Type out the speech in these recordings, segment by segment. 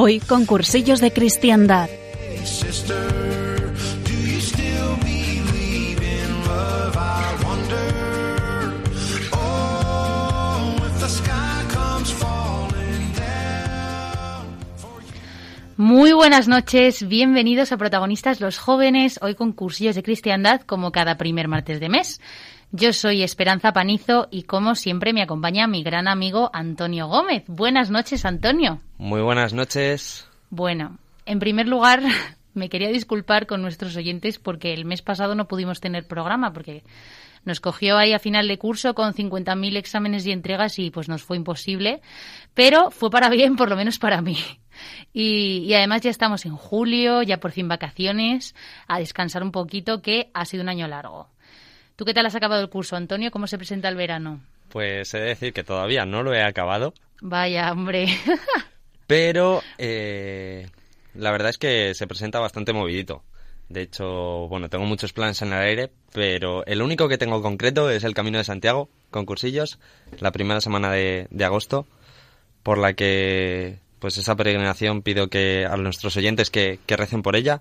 Hoy con cursillos de cristiandad. Muy buenas noches, bienvenidos a Protagonistas los Jóvenes, hoy con cursillos de cristiandad como cada primer martes de mes. Yo soy Esperanza Panizo y como siempre me acompaña mi gran amigo Antonio Gómez. Buenas noches, Antonio. Muy buenas noches. Bueno, en primer lugar me quería disculpar con nuestros oyentes porque el mes pasado no pudimos tener programa porque nos cogió ahí a final de curso con 50.000 exámenes y entregas y pues nos fue imposible, pero fue para bien, por lo menos para mí. Y, y además ya estamos en julio, ya por fin vacaciones, a descansar un poquito, que ha sido un año largo. ¿Tú qué tal has acabado el curso, Antonio? ¿Cómo se presenta el verano? Pues he de decir que todavía no lo he acabado, Vaya, hombre. pero eh, la verdad es que se presenta bastante movidito. De hecho, bueno, tengo muchos planes en el aire, pero el único que tengo concreto es el Camino de Santiago, con cursillos, la primera semana de, de agosto, por la que, pues esa peregrinación pido que a nuestros oyentes que, que recen por ella.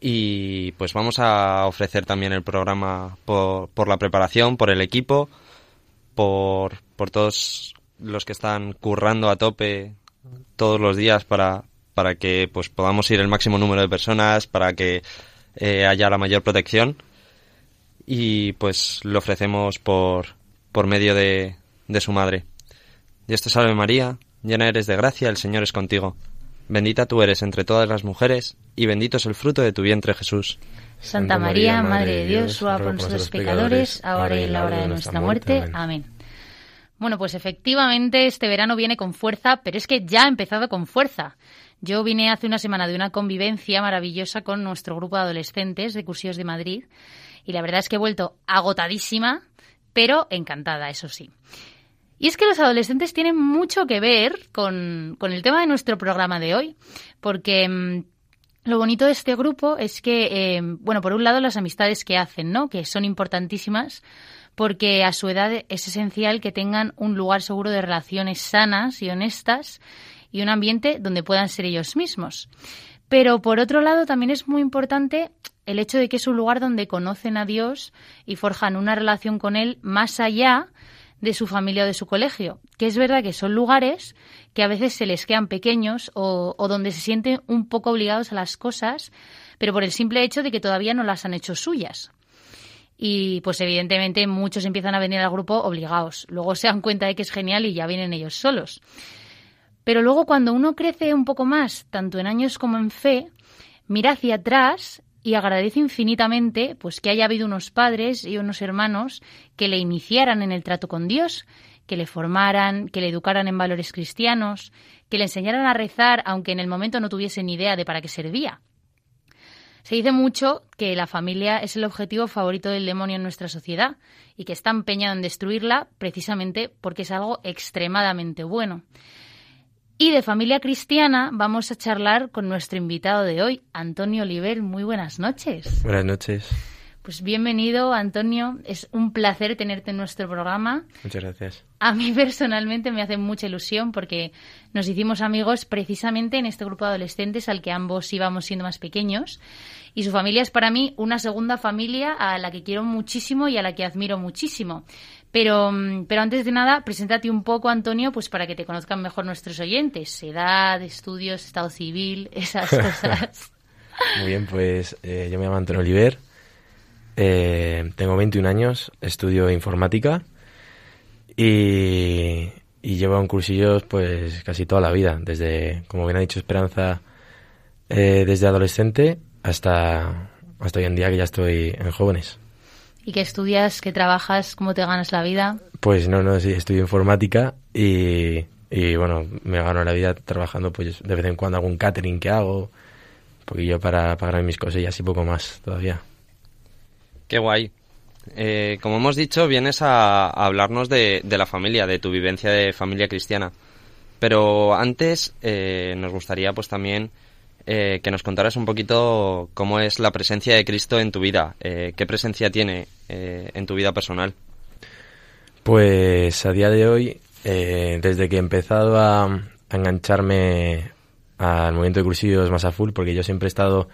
Y pues vamos a ofrecer también el programa por, por la preparación, por el equipo, por, por todos los que están currando a tope todos los días para, para que pues podamos ir el máximo número de personas, para que eh, haya la mayor protección. Y pues lo ofrecemos por, por medio de, de su madre. Dios te salve María, llena eres de gracia, el Señor es contigo. Bendita tú eres entre todas las mujeres, y bendito es el fruto de tu vientre Jesús. Santa María, Madre de Dios, ruega por nosotros pecadores, ahora y en la hora de nuestra muerte. Amén. Bueno, pues efectivamente este verano viene con fuerza, pero es que ya ha empezado con fuerza. Yo vine hace una semana de una convivencia maravillosa con nuestro grupo de adolescentes de Cursillos de Madrid y la verdad es que he vuelto agotadísima, pero encantada, eso sí. Y es que los adolescentes tienen mucho que ver con, el tema de nuestro programa de hoy, porque mm, lo bonito de este grupo es que, eh, bueno, por un lado las amistades que hacen, ¿no? Que son importantísimas porque a su edad es esencial que tengan un lugar seguro de relaciones sanas y honestas y un ambiente donde puedan ser ellos mismos. Pero por otro lado también es muy importante el hecho de que es un lugar donde conocen a Dios y forjan una relación con Él más allá de su familia o de su colegio. Que es verdad que son lugares que a veces se les quedan pequeños o, donde se sienten un poco obligados a las cosas, pero por el simple hecho de que todavía no las han hecho suyas. Y pues evidentemente muchos empiezan a venir al grupo obligados. Luego se dan cuenta de que es genial y ya vienen ellos solos. Pero luego cuando uno crece un poco más, tanto en años como en fe, mira hacia atrás y agradece infinitamente pues que haya habido unos padres y unos hermanos que le iniciaran en el trato con Dios, que le formaran, que le educaran en valores cristianos, que le enseñaran a rezar aunque en el momento no tuviesen ni idea de para qué servía. Se dice mucho que la familia es el objetivo favorito del demonio en nuestra sociedad y que está empeñado en destruirla precisamente porque es algo extremadamente bueno. Y de familia cristiana vamos a charlar con nuestro invitado de hoy, Antonio Oliver. Muy buenas noches. Buenas noches. Pues bienvenido, Antonio. Es un placer tenerte en nuestro programa. Muchas gracias. A mí personalmente me hace mucha ilusión porque nos hicimos amigos precisamente en este grupo de adolescentes al que ambos íbamos siendo más pequeños. Y su familia es para mí una segunda familia a la que quiero muchísimo y a la que admiro muchísimo. Pero, mm, pero antes de nada, preséntate un poco, Antonio, pues para que te conozcan mejor nuestros oyentes. Edad, estudios, estado civil, esas cosas. Muy bien, pues eh, yo me llamo Antonio Oliver, eh, tengo 21 años, estudio informática y, y llevo en cursillos pues casi toda la vida, desde, como bien ha dicho Esperanza, eh, desde adolescente hasta, hasta hoy en día que ya estoy en jóvenes. ¿Y qué estudias? ¿Qué trabajas? ¿Cómo te ganas la vida? Pues no, no, sí, estudio informática y, y bueno, me gano la vida trabajando pues de vez en cuando algún catering que hago, un poquillo para pagar mis cosillas y poco más todavía. Qué guay. Eh, como hemos dicho, vienes a, a hablarnos de, de, la familia, de tu vivencia de familia cristiana. Pero antes eh, nos gustaría pues también eh, que nos contaras un poquito cómo es la presencia de Cristo en tu vida, eh, qué presencia tiene eh, en tu vida personal. Pues a día de hoy, eh, desde que he empezado a, engancharme al movimiento de cursillos más a full, porque yo siempre he estado,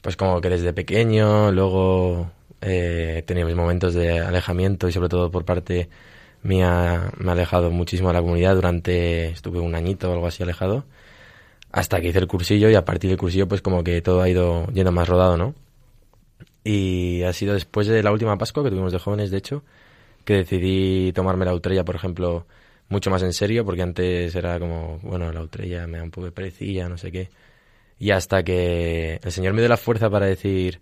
pues como que desde pequeño, luego eh, he tenido mis momentos de alejamiento y sobre todo por parte mía me ha alejado muchísimo de la comunidad durante, estuve un añito o algo así alejado, hasta que hice el cursillo y a partir del cursillo pues como que todo ha ido yendo más rodado, ¿no? Y ha sido después de la última Pascua que tuvimos de jóvenes, de hecho, que decidí tomarme la utrella, por ejemplo, mucho más en serio, porque antes era como, bueno, la utrella me da un poco de perecilla, no sé qué. Y hasta que el Señor me dio la fuerza para decir,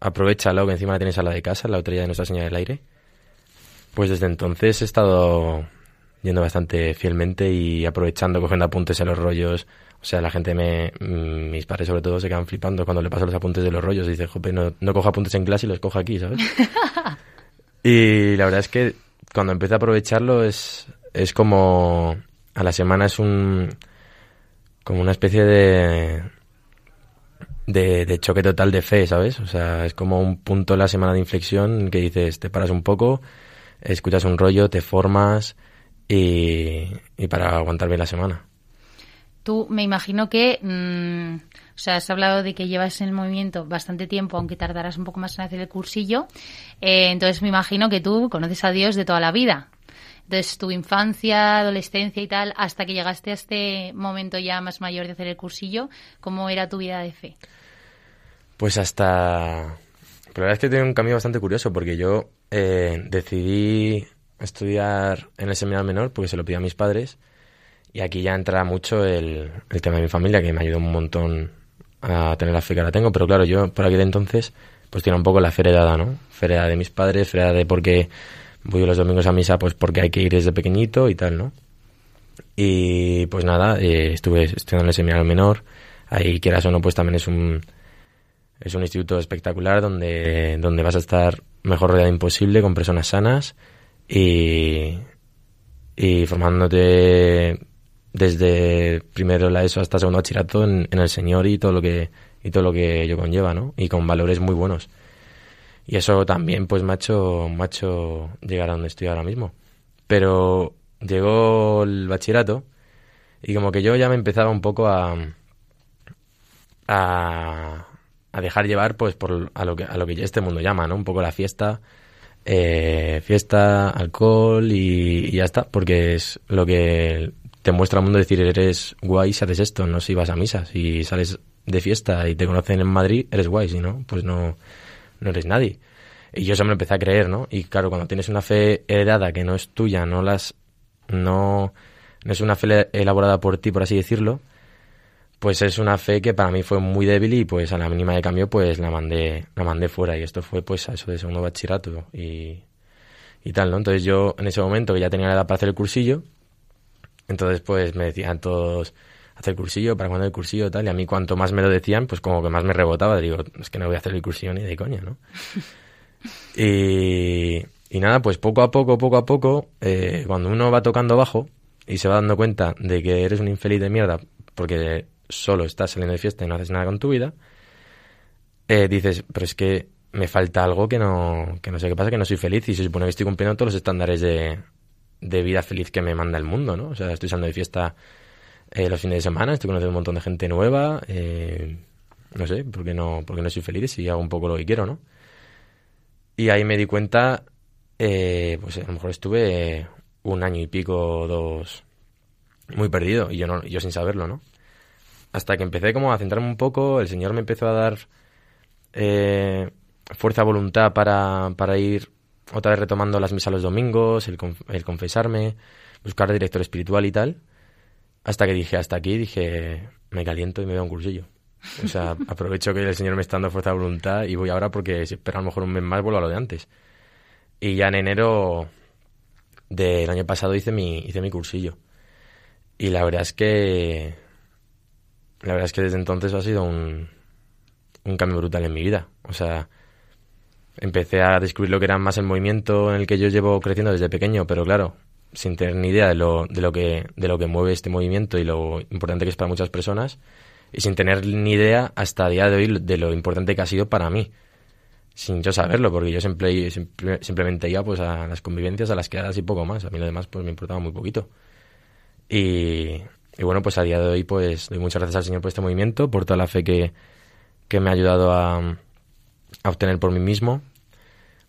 aprovechalo, que encima la tienes a la de casa, la utrella de Nuestra Señora del Aire, pues desde entonces he estado yendo bastante fielmente y aprovechando, cogiendo apuntes en los rollos. O sea, la gente me. Mis padres, sobre todo, se quedan flipando cuando le paso los apuntes de los rollos. Y dice, jope, no, no cojo apuntes en clase y los cojo aquí, ¿sabes? y la verdad es que cuando empecé a aprovecharlo es, es como. A la semana es un. Como una especie de. De, de choque total de fe, ¿sabes? O sea, es como un punto en la semana de inflexión que dices, te paras un poco, escuchas un rollo, te formas y, y para aguantar bien la semana. Tú me imagino que, mmm, o sea, has hablado de que llevas en el movimiento bastante tiempo, aunque tardarás un poco más en hacer el cursillo. Eh, entonces me imagino que tú conoces a Dios de toda la vida. Entonces tu infancia, adolescencia y tal, hasta que llegaste a este momento ya más mayor de hacer el cursillo, ¿cómo era tu vida de fe? Pues hasta... Pero la verdad es que he tenido un camino bastante curioso porque yo eh, decidí estudiar en el seminario menor porque se lo pedí a mis padres y aquí ya entra mucho el, el, tema de mi familia que me ayudó un montón a tener la fe que ahora tengo, pero claro, yo por aquel entonces pues tenía un poco la fe heredada, ¿no? Fe heredada de mis padres, fe heredada de porque voy los domingos a misa pues porque hay que ir desde pequeñito y tal, ¿no? Y pues nada, eh, estuve estudiando en el seminario menor, ahí quieras o no pues también es un es un instituto espectacular donde, donde vas a estar mejor rodeado imposible con personas sanas y, y formándote desde primero la ESO hasta segundo bachillerato en, en, el Señor y todo lo que y todo lo que ello conlleva, ¿no? Y con valores muy buenos. Y eso también pues me ha hecho, llegar a donde estoy ahora mismo. Pero llegó el bachillerato y como que yo ya me empezaba un poco a a, a dejar llevar pues por a lo que a lo que este mundo llama, ¿no? Un poco la fiesta, eh, fiesta, alcohol y, ya está, porque es lo que te muestra el mundo decir eres guay si haces esto, no si vas a misa, si sales de fiesta y te conocen en Madrid, eres guay, si no, pues no, no eres nadie. Y yo eso me empecé a creer, ¿no? Y claro, cuando tienes una fe heredada que no es tuya, no las, no, no es una fe elaborada por ti, por así decirlo, pues es una fe que para mí fue muy débil y pues a la mínima de cambio pues la mandé la mandé fuera y esto fue pues a eso de segundo bachillerato y, y tal, ¿no? Entonces yo en ese momento que ya tenía la edad para hacer el cursillo, entonces pues me decían todos hacer el cursillo, para cuando el cursillo tal, y a mí cuanto más me lo decían, pues como que más me rebotaba, digo, es que no voy a hacer el cursillo ni de coña, ¿no? y, y nada, pues poco a poco, poco a poco, eh, cuando uno va tocando bajo y se va dando cuenta de que eres un infeliz de mierda porque solo estás saliendo de fiesta y no haces nada con tu vida, eh, dices, pero es que me falta algo que no, que no sé qué pasa, que no soy feliz y se supone que estoy cumpliendo todos los estándares de, de vida feliz que me manda el mundo, ¿no? O sea, estoy saliendo de fiesta eh, los fines de semana, estoy conociendo un montón de gente nueva, eh, no sé, ¿por qué no, porque no soy feliz y hago un poco lo que quiero, ¿no? Y ahí me di cuenta, eh, pues a lo mejor estuve un año y pico, dos, muy perdido, y yo, no, yo sin saberlo, ¿no? Hasta que empecé como a centrarme un poco, el Señor me empezó a dar eh, fuerza, voluntad para, para ir otra vez retomando las misas los domingos, el, el, confesarme, buscar director espiritual y tal, hasta que dije, hasta aquí, dije, me caliento y me doy un cursillo. O sea, aprovecho que el Señor me está dando fuerza voluntad y voy ahora porque si espero a lo mejor un mes más vuelvo a lo de antes. Y ya en enero del año pasado hice mi, hice mi cursillo. Y la verdad es que. La verdad es que desde entonces ha sido un, un cambio brutal en mi vida. O sea, empecé a descubrir lo que era más el movimiento en el que yo llevo creciendo desde pequeño, pero claro, sin tener ni idea de lo, de lo, que, de lo que mueve este movimiento y lo importante que es para muchas personas, y sin tener ni idea hasta el día de hoy de lo importante que ha sido para mí, sin yo saberlo, porque yo simplemente iba pues a las convivencias, a las quedadas y poco más, a mí lo demás pues me importaba muy poquito. Y, y bueno, pues a día de hoy pues doy muchas gracias al Señor por este movimiento, por toda la fe que, que me ha ayudado a, a obtener por mí mismo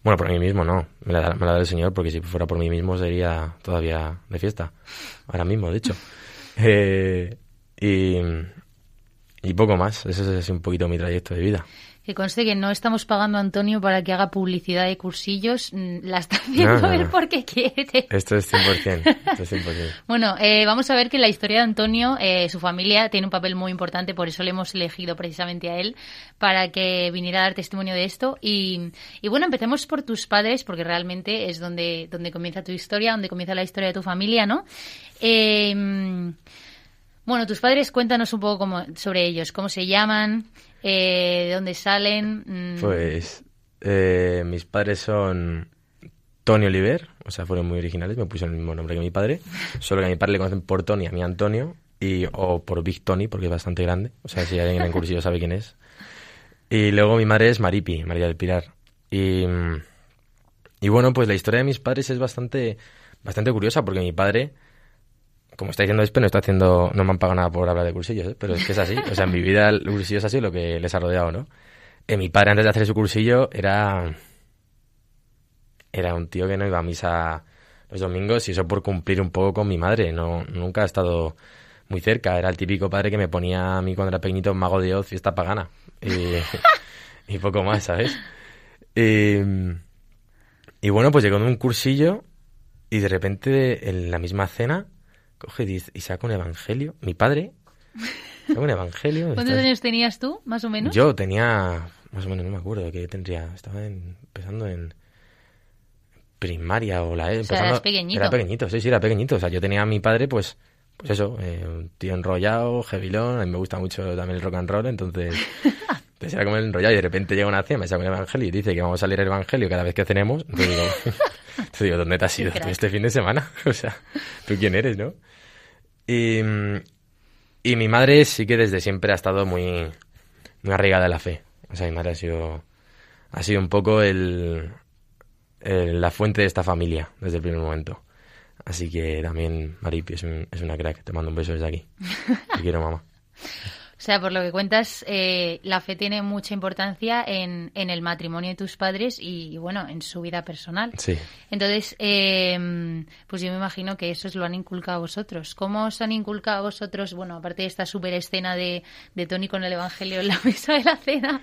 bueno, por mí mismo no, me la, me la da el Señor, porque si fuera por mí mismo sería todavía de fiesta. Ahora mismo, de hecho. Eh, y, y poco más, ese es un poquito mi trayecto de vida. Que conste que no estamos pagando a Antonio para que haga publicidad de cursillos, mm, la está haciendo él porque quiere. Esto es 100%. Esto es 100%. bueno, eh, vamos a ver que la historia de Antonio, eh, su familia, tiene un papel muy importante, por eso le hemos elegido precisamente a él, para que viniera a dar testimonio de esto. Y, y bueno, empecemos por tus padres, porque realmente es donde, donde comienza tu historia, donde comienza la historia de tu familia, ¿no? Eh, bueno, tus padres, cuéntanos un poco cómo, sobre ellos, cómo se llaman, eh, ¿De dónde salen? Mm. Pues eh, mis padres son Tony Oliver, o sea, fueron muy originales, me pusieron el mismo nombre que mi padre, solo que a mi padre le conocen por Tony, a mí Antonio, y, o por Big Tony, porque es bastante grande, o sea, si alguien en cursillo sabe quién es. Y luego mi madre es Maripi, María del Pilar. Y, y bueno, pues la historia de mis padres es bastante, bastante curiosa, porque mi padre como está diciendo Espe, no está haciendo, no me han pagado nada por hablar de cursillos, ¿eh? pero es que es así. O sea, en mi vida el cursillo es así lo que les ha rodeado, ¿no? Eh, mi padre antes de hacer su cursillo era era un tío que no iba a misa los domingos y eso por cumplir un poco con mi madre. No, nunca ha estado muy cerca. Era el típico padre que me ponía a mí cuando era pequeñito mago de Oz, fiesta pagana. Y, poco más, ¿sabes? Y, y bueno, pues llegó un cursillo y de repente en la misma cena coge y saca un evangelio. Mi padre saca un evangelio. ¿Cuántos años tenías tú, más o menos? Yo tenía, más o menos, no me acuerdo que tendría. Estaba empezando en primaria o la... O sea, pequeñito. Era pequeñito, sí, sí, era pequeñito. O sea, yo tenía a mi padre, pues, pues eso, eh, un tío enrollado, heavilón, a mí me gusta mucho también el rock and roll, entonces... Entonces era como el enrollado y de repente llega una cena, me saca un evangelio y dice que vamos a leer el evangelio cada vez que cenemos. Entonces digo, entonces digo ¿dónde te has ido este fin de semana? O sea, ¿tú quién eres, no? Y, y mi madre sí que desde siempre ha estado muy, muy arraigada en la fe. O sea, mi madre ha sido, ha sido un poco el, la fuente de esta familia desde el primer momento. Así que también Maripi es, es una crack. Te mando un beso desde aquí. Te quiero, mamá. O sea, por lo que cuentas, eh, la fe tiene mucha importancia en, en, el matrimonio de tus padres y, bueno, en su vida personal. Sí. Entonces, eh, pues yo me imagino que eso os lo han inculcado a vosotros. ¿Cómo os han inculcado a vosotros, bueno, aparte de esta súper escena de, de Tony con el Evangelio en la mesa de la cena,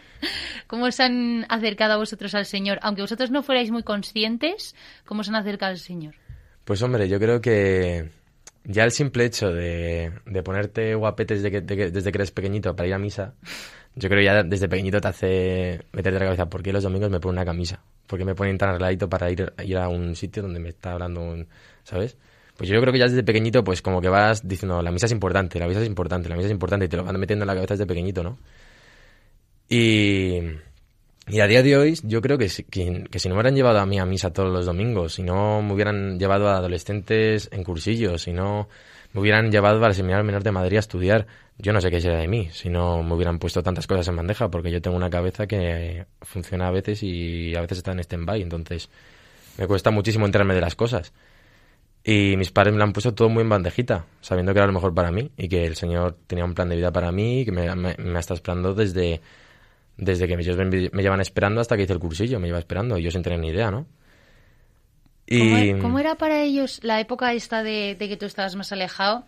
cómo os han acercado a vosotros al Señor? Aunque vosotros no fuerais muy conscientes, ¿cómo os han acercado al Señor? Pues hombre, yo creo que ya el simple hecho de, de ponerte guapete desde que, desde que eres pequeñito para ir a misa, yo creo ya desde pequeñito te hace meterte la cabeza, ¿por qué los domingos me pongo una camisa? ¿Por qué me ponen tan arregladito para ir, ir a un sitio donde me está hablando un, ¿sabes? Pues yo creo que ya desde pequeñito, pues como que vas diciendo, la misa es importante, la misa es importante, la misa es importante, y te lo van metiendo en la cabeza desde pequeñito, ¿no? Y, y a día de hoy, yo creo que si, que, si no me hubieran llevado a mí a misa todos los domingos, si no me hubieran llevado a adolescentes en cursillos, si no me hubieran llevado al Seminario Menor de Madrid a estudiar, yo no sé qué sería de mí, si no me hubieran puesto tantas cosas en bandeja, porque yo tengo una cabeza que funciona a veces y a veces está en stand-by, entonces me cuesta muchísimo enterarme de las cosas. Y mis padres me lo han puesto todo muy en bandejita, sabiendo que era lo mejor para mí y que el Señor tenía un plan de vida para mí y que me, me, me está esperando desde desde que ellos me, me, llevan esperando hasta que hice el cursillo, me lleva esperando, y yo sin tener ni idea, ¿no? Y... ¿Cómo, era para ellos la época esta de, que tú estabas más alejado,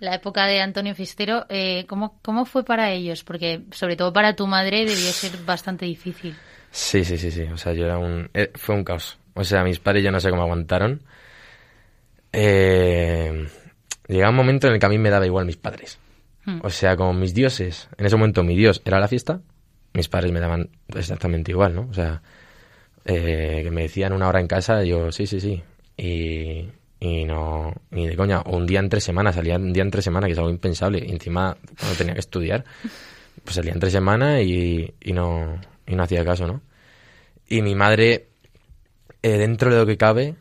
la época de Antonio Fistero? Eh, ¿cómo, ¿Cómo fue para ellos? Porque sobre todo para tu madre debió ser bastante difícil. Sí, sí, sí, sí. O sea, yo era un... Eh, fue un caos. O sea, mis padres yo no sé cómo aguantaron. Eh, llegaba un momento en el que a mí me daba igual mis padres. Hmm. O sea, como mis dioses. En ese momento mi dios era la fiesta mis padres me daban exactamente igual, ¿no? O sea, eh, que me decían una hora en casa, yo, sí, sí, sí. Y, y no, ni de coña, un día en tres semanas, salía un día en tres semanas, que es algo impensable. Y encima, cuando tenía que estudiar, pues salía en tres semanas y, y, no, y no hacía caso, ¿no? Y mi madre, eh, dentro de lo que cabe,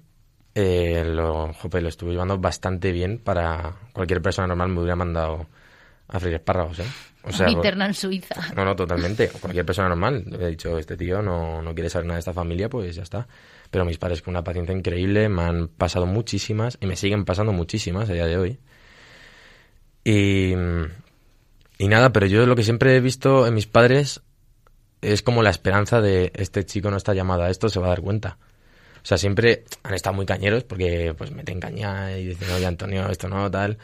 eh, lo, jope, lo estuvo llevando bastante bien para cualquier persona normal me hubiera mandado a freír espárragos, ¿eh? O sea, interna en Suiza. No, no, totalmente. Cualquier persona normal. He dicho, este tío no, no quiere saber nada de esta familia, pues ya está. Pero mis padres con una paciencia increíble me han pasado muchísimas y me siguen pasando muchísimas a día de hoy. Y, y nada, pero yo lo que siempre he visto en mis padres es como la esperanza de este chico no está llamado a esto, se va a dar cuenta. O sea, siempre han estado muy cañeros porque pues meten caña y dicen, oye Antonio, esto no, tal.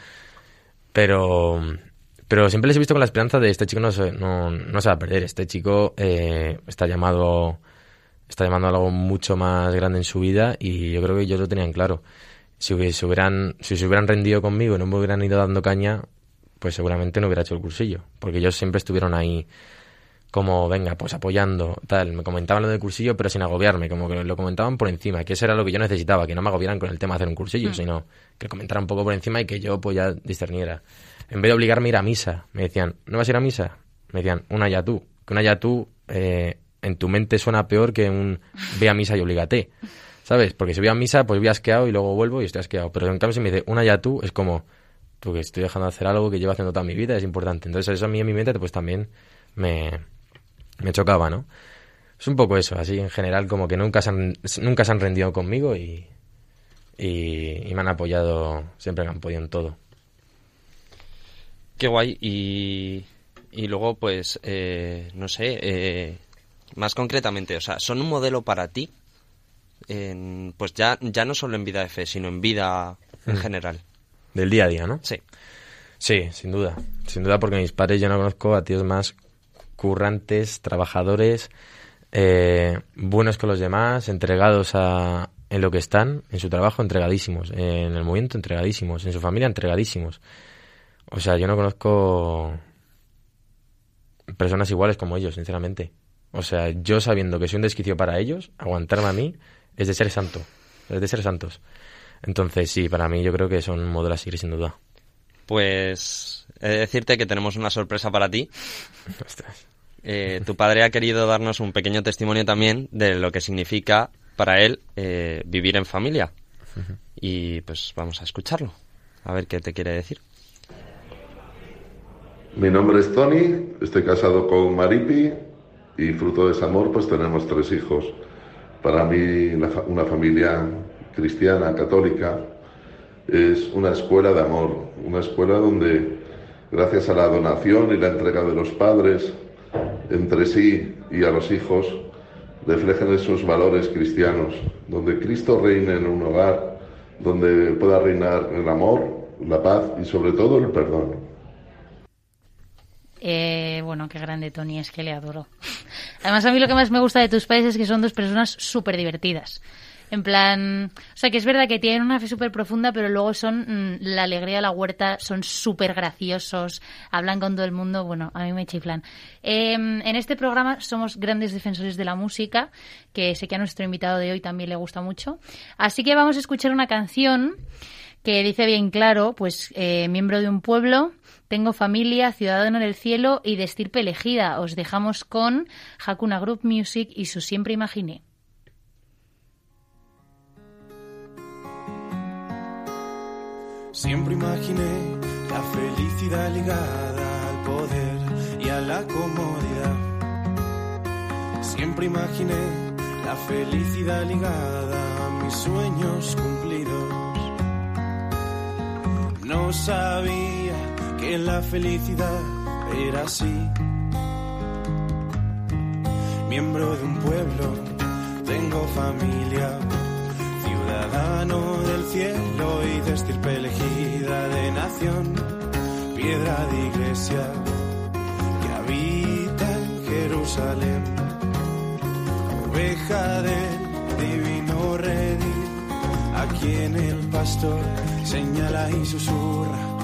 Pero pero siempre les he visto con la esperanza de este chico no se, no, no se va a perder. Este chico eh, está llamado está llamando a algo mucho más grande en su vida y yo creo que ellos lo tenían claro. Si, hubieran, si se hubieran rendido conmigo y no me hubieran ido dando caña, pues seguramente no hubiera hecho el cursillo. Porque ellos siempre estuvieron ahí como, venga, pues apoyando, tal. Me comentaban lo del cursillo, pero sin agobiarme, como que lo comentaban por encima, que eso era lo que yo necesitaba, que no me agobiaran con el tema de hacer un cursillo, mm. sino que comentaran un poco por encima y que yo pues ya discerniera en vez de obligarme a ir a misa, me decían, ¿no vas a ir a misa? Me decían, una ya tú. Que una ya tú eh, en tu mente suena peor que un ve a misa y obligate. ¿Sabes? Porque si voy a misa, pues voy asqueado y luego vuelvo y estoy asqueado. Pero en cambio, si me dice una ya tú, es como, tú que estoy dejando de hacer algo que llevo haciendo toda mi vida, es importante. Entonces, eso a mí en mi mente, pues también me, me chocaba, ¿no? Es un poco eso, así en general, como que nunca se han, nunca se han rendido conmigo y, y, y me han apoyado siempre que han podido en todo. Qué guay. Y, y luego, pues, eh, no sé, eh, más concretamente, o sea, ¿son un modelo para ti? En, pues ya, ya no solo en vida de fe, sino en vida en mm. general. Del día a día, ¿no? Sí. Sí, sin duda. Sin duda porque mis padres yo no conozco a tíos más currantes, trabajadores, eh, buenos con los demás, entregados a, en lo que están, en su trabajo, entregadísimos, en el movimiento, entregadísimos, en su familia, entregadísimos. O sea, yo no conozco personas iguales como ellos, sinceramente. O sea, yo sabiendo que soy un desquicio para ellos, aguantarme a mí es de ser santo, es de ser santos. Entonces, sí, para mí yo creo que son un modelo a seguir sin duda. Pues he de decirte que tenemos una sorpresa para ti. Eh, tu padre ha querido darnos un pequeño testimonio también de lo que significa para él eh, vivir en familia. Y pues vamos a escucharlo, a ver qué te quiere decir. Mi nombre es Tony, estoy casado con Maripi y fruto de ese amor pues tenemos tres hijos. Para mí una familia cristiana, católica, es una escuela de amor, una escuela donde gracias a la donación y la entrega de los padres entre sí y a los hijos reflejan esos valores cristianos, donde Cristo reine en un hogar, donde pueda reinar el amor, la paz y sobre todo el perdón. Eh, bueno, qué grande Tony, es que le adoro. Además, a mí lo que más me gusta de tus padres es que son dos personas súper divertidas. En plan, o sea, que es verdad que tienen una fe súper profunda, pero luego son mm, la alegría de la huerta, son súper graciosos, hablan con todo el mundo, bueno, a mí me chiflan. Em, en este programa somos grandes defensores de la música, que sé que a nuestro invitado de hoy también le gusta mucho. Así que vamos a escuchar una canción que dice bien claro, pues eh, miembro de un pueblo, tengo familia, ciudadano en el cielo y de estirpe elegida. Os dejamos con Hakuna Group Music y su Siempre Imaginé. Siempre imaginé la felicidad ligada al poder y a la comodidad. Siempre imaginé la felicidad ligada a mis sueños cumplidos. No sabía que la felicidad era así. Miembro de un pueblo, tengo familia, ciudadano del cielo y de estirpe elegida de nación, piedra de iglesia que habita en Jerusalén, oveja del divino redil, a quien el pastor señala y susurra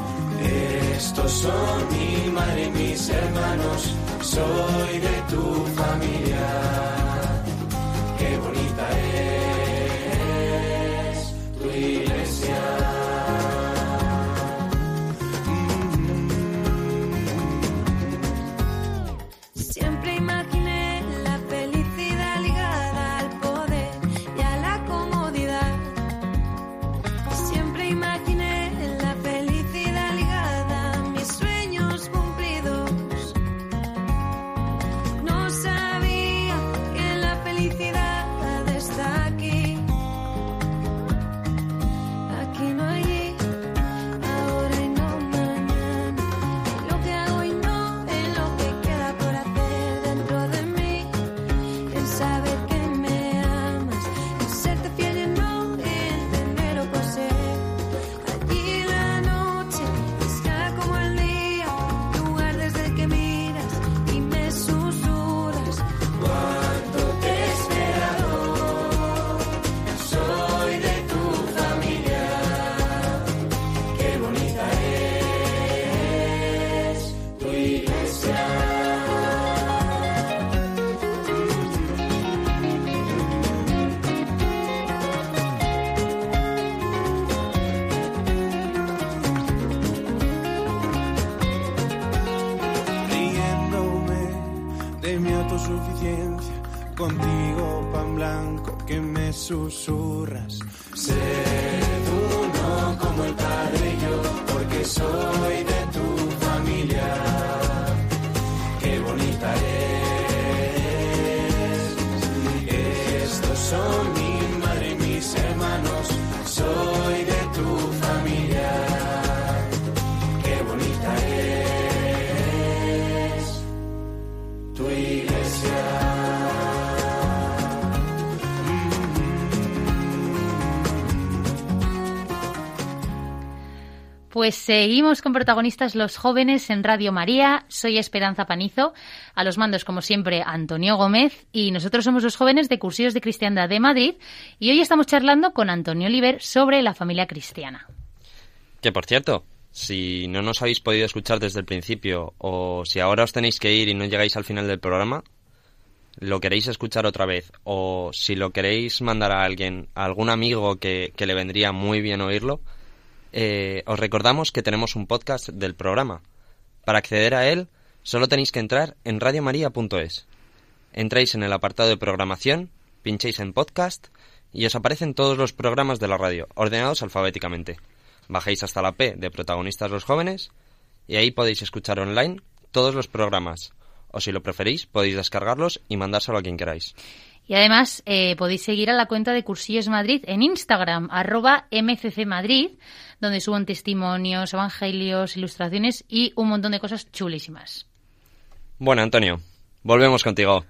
estos son mi madre y mis hermanos, soy de tu familia. Susurras. Pues seguimos con protagonistas los jóvenes en Radio María. Soy Esperanza Panizo. A los mandos, como siempre, Antonio Gómez. Y nosotros somos los jóvenes de Cursillos de Cristiandad de Madrid. Y hoy estamos charlando con Antonio Oliver sobre la familia cristiana. Que por cierto, si no nos habéis podido escuchar desde el principio o si ahora os tenéis que ir y no llegáis al final del programa, lo queréis escuchar otra vez o si lo queréis mandar a alguien, a algún amigo que, que le vendría muy bien oírlo, eh, os recordamos que tenemos un podcast del programa. Para acceder a él, solo tenéis que entrar en radiomaria.es. Entráis en el apartado de programación, pincháis en podcast y os aparecen todos los programas de la radio, ordenados alfabéticamente. Bajáis hasta la P de protagonistas los jóvenes y ahí podéis escuchar online todos los programas. O si lo preferís, podéis descargarlos y mandárselo a quien queráis. Y además eh, podéis seguir a la cuenta de Cursillos Madrid en Instagram, arroba mccmadrid, donde suben testimonios, evangelios, ilustraciones y un montón de cosas chulísimas. Bueno, Antonio, volvemos contigo.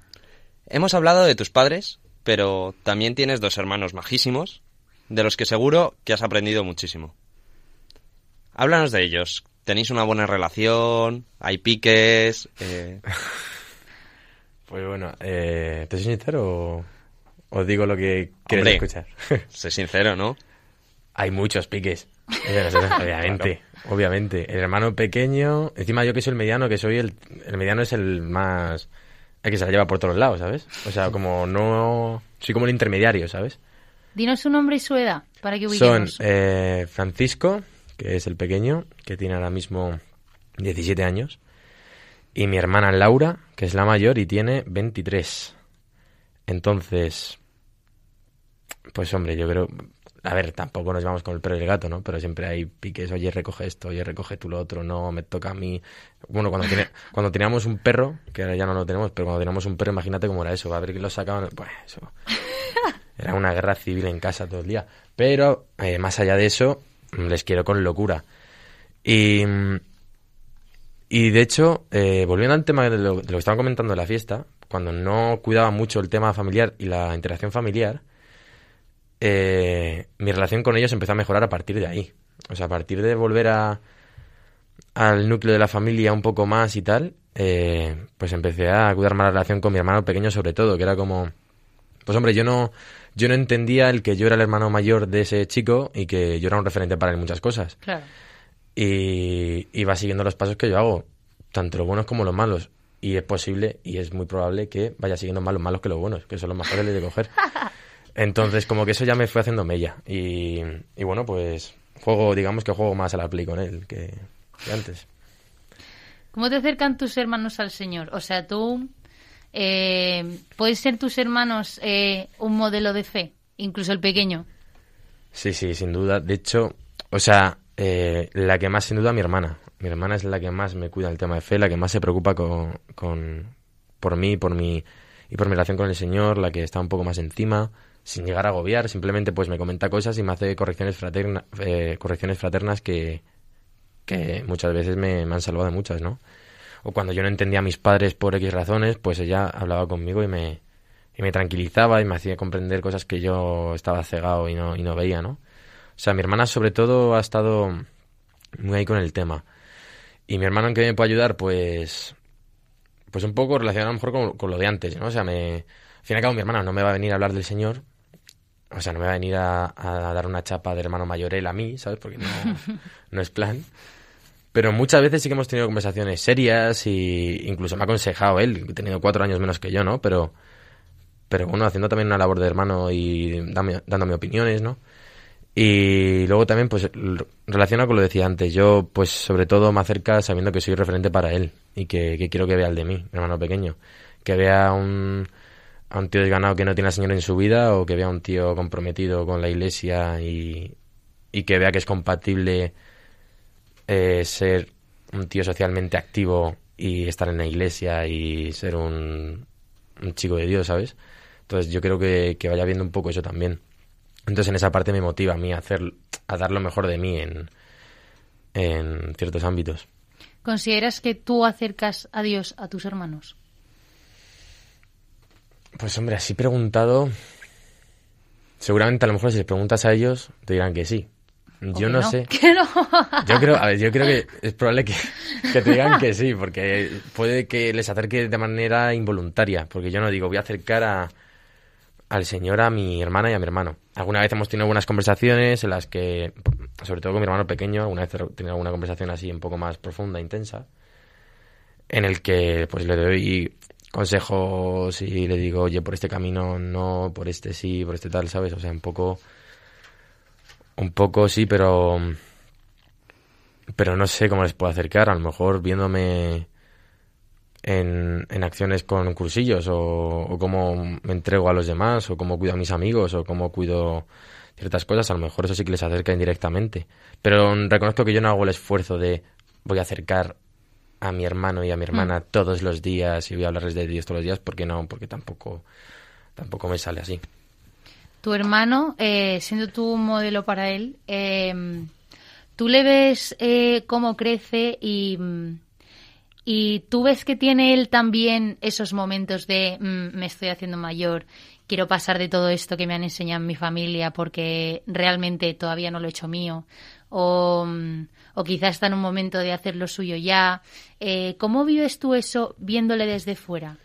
Hemos hablado de tus padres, pero también tienes dos hermanos majísimos, de los que seguro que has aprendido muchísimo. Háblanos de ellos. ¿Tenéis una buena relación? ¿Hay piques? Eh, Pues bueno, eh, ¿te soy sincero o os digo lo que quieres Hombre. escuchar? sé sincero, ¿no? Hay muchos piques. obviamente, obviamente. El hermano pequeño, encima yo que soy el mediano, que soy el, el mediano es el más, el que se la lleva por todos lados, ¿sabes? O sea, como no, soy como el intermediario, ¿sabes? Dinos su nombre y su edad, para que Son ubiquemos. eh, Francisco, que es el pequeño, que tiene ahora mismo 17 años, y mi hermana Laura, que es la mayor y tiene 23. Entonces, pues hombre, yo creo, a ver, tampoco nos vamos con el perro y el gato, ¿no? Pero siempre hay piques, oye, recoge esto, oye, recoge tú lo otro, no, me toca a mí. Bueno, cuando, tiene, cuando teníamos un perro, que ahora ya no lo tenemos, pero cuando teníamos un perro, imagínate cómo era eso, a ver quién lo sacaban, pues eso. Era una guerra civil en casa todo el día. Pero, eh, más allá de eso, les quiero con locura. Y, y de hecho, eh, volviendo al tema de lo, de lo que estaban comentando de la fiesta, cuando no cuidaba mucho el tema familiar y la interacción familiar, eh, mi relación con ellos empezó a mejorar a partir de ahí. O sea, a partir de volver a, al núcleo de la familia un poco más y tal, eh, pues empecé a cuidar más la relación con mi hermano pequeño sobre todo, que era como... Pues hombre, yo no, yo no entendía el que yo era el hermano mayor de ese chico y que yo era un referente para él en muchas cosas. Claro. Y iba siguiendo los pasos que yo hago, tanto los buenos como los malos. Y es posible y es muy probable que vaya siguiendo más los malos que los buenos, que son los más fáciles de coger. Entonces, como que eso ya me fue haciendo mella. Y, y bueno, pues juego, digamos que juego más a la play con él que, que antes. ¿Cómo te acercan tus hermanos al Señor? O sea, tú eh, puedes ser tus hermanos eh, un modelo de fe, incluso el pequeño. Sí, sí, sin duda. De hecho, o sea, eh, la que más sin duda mi hermana. Mi hermana es la que más me cuida el tema de fe, la que más se preocupa con, con- por mí, por mi y por mi relación con el Señor, la que está un poco más encima, sin llegar a agobiar, simplemente pues me comenta cosas y me hace correcciones, fraterna- eh, correcciones fraternas que, que muchas veces me, me han salvado de muchas, ¿no? O cuando yo no entendía a mis padres por X razones, pues ella hablaba conmigo y me, y me tranquilizaba y me hacía comprender cosas que yo estaba cegado y no, y no veía, ¿no? O sea, mi hermana sobre todo ha estado muy ahí con el tema. Y mi hermano en qué me puede ayudar, pues pues un poco relacionado a lo mejor con, lo de antes, ¿no? O sea, me, al fin y al cabo mi hermana no me va a venir a hablar del Señor, o sea, no me va a venir a, dar una chapa de hermano mayor él a mí, ¿sabes? Porque no, no es plan. Pero muchas veces sí que hemos tenido conversaciones serias y incluso me ha aconsejado él, he tenido cuatro años menos que yo, ¿no? Pero, pero bueno, haciendo también una labor de hermano y dándome opiniones, ¿no? Y luego también, pues, relacionado con lo que decía antes, yo, pues, sobre todo me acerca sabiendo que soy referente para él y que, quiero que vea el de mí, mi hermano pequeño. Que vea un, a un tío desganado que no tiene al Señor en su vida o que vea a un tío comprometido con la iglesia y, y que vea que es compatible eh, ser un tío socialmente activo y estar en la iglesia y ser un, un chico de Dios, ¿sabes? Entonces yo creo que, que vaya viendo un poco eso también. Entonces en esa parte me motiva a mí a, hacer, a dar lo mejor de mí en, en ciertos ámbitos. ¿Consideras que tú acercas a Dios a tus hermanos? Pues hombre, así preguntado, seguramente a lo mejor si les preguntas a ellos te dirán que sí. Yo no, sé. Yo creo, a ver, yo creo que es probable que, que, te digan que sí, porque puede que les acerque de manera involuntaria, porque yo no digo voy a acercar a, al Señor a mi hermana y a mi hermano. Alguna vez hemos tenido algunas conversaciones en las que, sobre todo con mi hermano pequeño, alguna vez he tenido alguna conversación así un poco más profunda, intensa, en el que pues le doy consejos y le digo, oye, por este camino no, por este sí, por este tal, ¿sabes? O sea, un poco, un poco sí, pero, pero no sé cómo les puedo acercar. A lo mejor viéndome en, en acciones con cursillos o, cómo me entrego a los demás o cómo cuido a mis amigos o cómo cuido ciertas cosas, a lo mejor eso sí que les acerca indirectamente. Pero reconozco que yo no hago el esfuerzo de voy a acercar a mi hermano y a mi hermana mm. todos los días y voy a hablarles de Dios todos los días porque no, porque tampoco, tampoco me sale así. Tu hermano, eh, siendo tú un modelo para él, eh, ¿tú le ves eh, cómo crece y mm, y tú ves que tiene él también esos momentos de mm, me estoy haciendo mayor, quiero pasar de todo esto que me han enseñado en mi familia porque realmente todavía no lo he hecho mío. O, mm, o quizás está en un momento de hacer lo suyo ya. Eh, ¿Cómo vives tú eso viéndole desde fuera?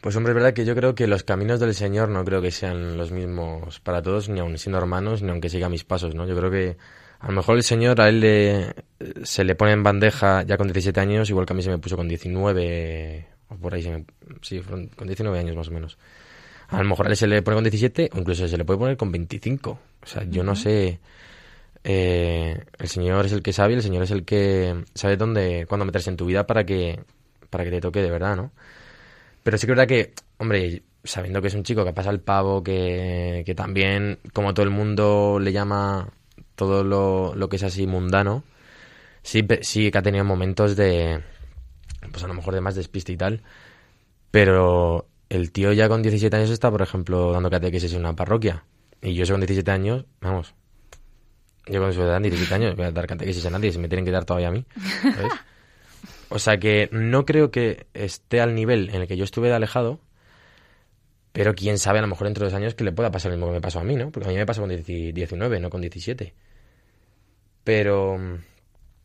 Pues hombre, es verdad que yo creo que los caminos del Señor no creo que sean los mismos para todos, ni aun siendo hermanos, ni aunque siga mis pasos, ¿no? Yo creo que a lo mejor el señor a él le, se le pone en bandeja ya con 17 años, igual que a mí se me puso con 19, o por ahí, se me, sí, con 19 años más o menos. A lo mejor a él se le pone con 17 o incluso se le puede poner con 25. O sea, yo no sé. Eh, el Señor es el que sabe, el Señor es el que sabe dónde, cuándo meterse en tu vida para que, para que te toque de verdad, ¿no? Pero sí que es verdad que, hombre, sabiendo que es un chico que pasa el pavo, que, que también, como todo el mundo le llama todo lo, lo que es así mundano, sí, sí que ha tenido momentos de, pues a lo mejor de más despiste y tal, pero el tío ya con 17 años está, por ejemplo, dando catequesis en una parroquia, y yo soy con 17 años, vamos, yo con su edad, 17 años, voy a dar catequesis a nadie, si me tienen que dar todavía a mí, O sea que no creo que esté al nivel en el que yo estuve de alejado, pero quién sabe, a lo mejor dentro de dos años que le pueda pasar lo mismo que me pasó a mí, ¿no? Porque a mí me pasó con 19, no con 17. Pero,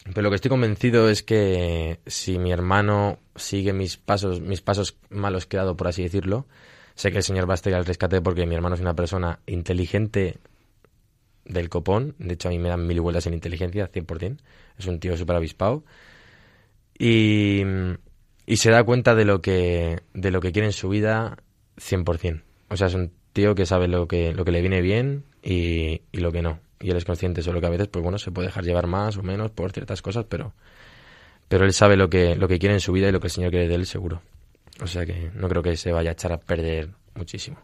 pero lo que estoy convencido es que si mi hermano sigue mis pasos, mis pasos malos que dado, por así decirlo, sé que el Señor va a estar al rescate porque mi hermano es una persona inteligente del copón. De hecho, a mí me dan mil vueltas en inteligencia, 100%. Es un tío súper avispado. Y, y se da cuenta de lo que, de lo que quiere en su vida 100%. O sea, es un tío que sabe lo que, lo que le viene bien y, y lo que no y él es consciente, solo que a veces, pues bueno, se puede dejar llevar más o menos por ciertas cosas, pero, pero él sabe lo que, lo que quiere en su vida y lo que el Señor quiere de él, seguro. O sea que no creo que se vaya a echar a perder muchísimo.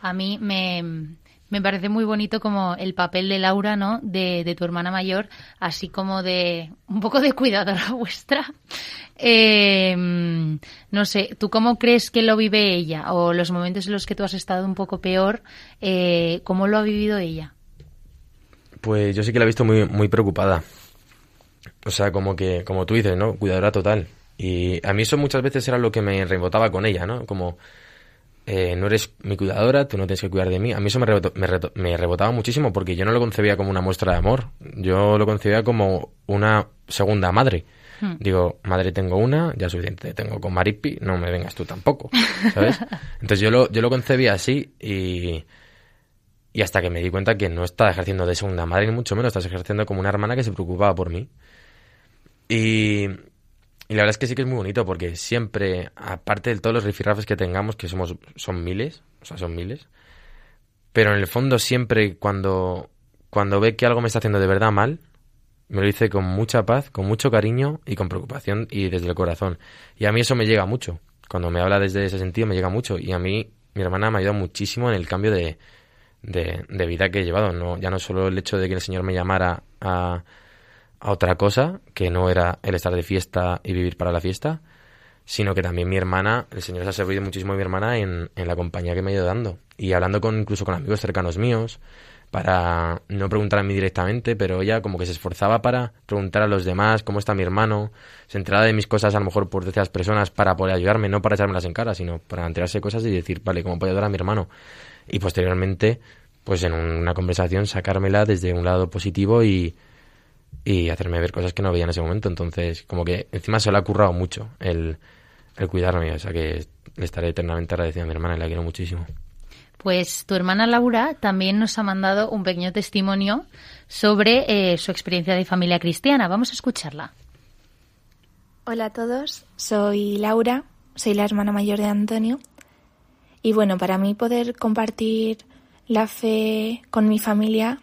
A mí me, me parece muy bonito como el papel de Laura, ¿no? De, de, tu hermana mayor, así como de un poco de cuidadora vuestra. Eh, no sé, ¿tú cómo crees que lo vive ella? O los momentos en los que tú has estado un poco peor, eh, ¿cómo lo ha vivido ella? Pues yo sí que la he visto muy, muy preocupada. O sea, como que, como tú dices, ¿no? Cuidadora total. Y a mí eso muchas veces era lo que me rebotaba con ella, ¿no? Como eh, no eres mi cuidadora, tú no tienes que cuidar de mí. A mí eso me, me, rebotaba muchísimo porque yo no lo concebía como una muestra de amor, yo lo concebía como una segunda madre. Hmm. Digo, madre tengo una, ya suficiente tengo con Maripi, no me vengas tú tampoco, ¿sabes? Entonces yo lo, yo lo concebía así y, y hasta que me di cuenta que no estaba ejerciendo de segunda madre, ni mucho menos, estás ejerciendo como una hermana que se preocupaba por mí. Y, y la verdad es que sí que es muy bonito porque siempre, aparte de todos los rifirrafes que tengamos, que somos son miles, o sea, son miles, pero en el fondo siempre cuando, cuando ve que algo me está haciendo de verdad mal, me lo dice con mucha paz, con mucho cariño y con preocupación y desde el corazón. Y a mí eso me llega mucho. Cuando me habla desde ese sentido me llega mucho. Y a mí, mi hermana me ha ayudado muchísimo en el cambio de, de, de vida que he llevado. No, ya no solo el hecho de que el Señor me llamara a a otra cosa, que no era el estar de fiesta y vivir para la fiesta, sino que también mi hermana, el Señor se ha servido muchísimo de mi hermana en, en la compañía que me ha ido dando. Y hablando con incluso con amigos cercanos míos, para no preguntar a mí directamente, pero ella como que se esforzaba para preguntar a los demás cómo está mi hermano, se enteraba de mis cosas a lo mejor por terceras personas para poder ayudarme, no para echármelas en cara, sino para enterarse de cosas y decir, vale, ¿cómo puedo ayudar a mi hermano? Y posteriormente, pues en una conversación sacármela desde un lado positivo y, y hacerme ver cosas que no veía en ese momento. Entonces, como que encima se le ha currado mucho el, el cuidarme. O sea que le estaré eternamente agradecido a mi hermana y la quiero muchísimo. Pues tu hermana Laura también nos ha mandado un pequeño testimonio sobre eh, su experiencia de familia cristiana. Vamos a escucharla. Hola a todos, soy Laura, soy la hermana mayor de Antonio. Y bueno, para mí poder compartir la fe con mi familia